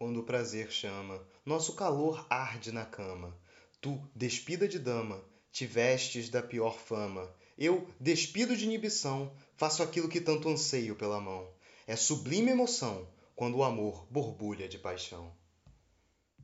quando o prazer chama, nosso calor arde na cama. Tu, despida de dama, te vestes da pior fama. Eu, despido de inibição, faço aquilo que tanto anseio pela mão. É sublime emoção quando o amor borbulha de paixão.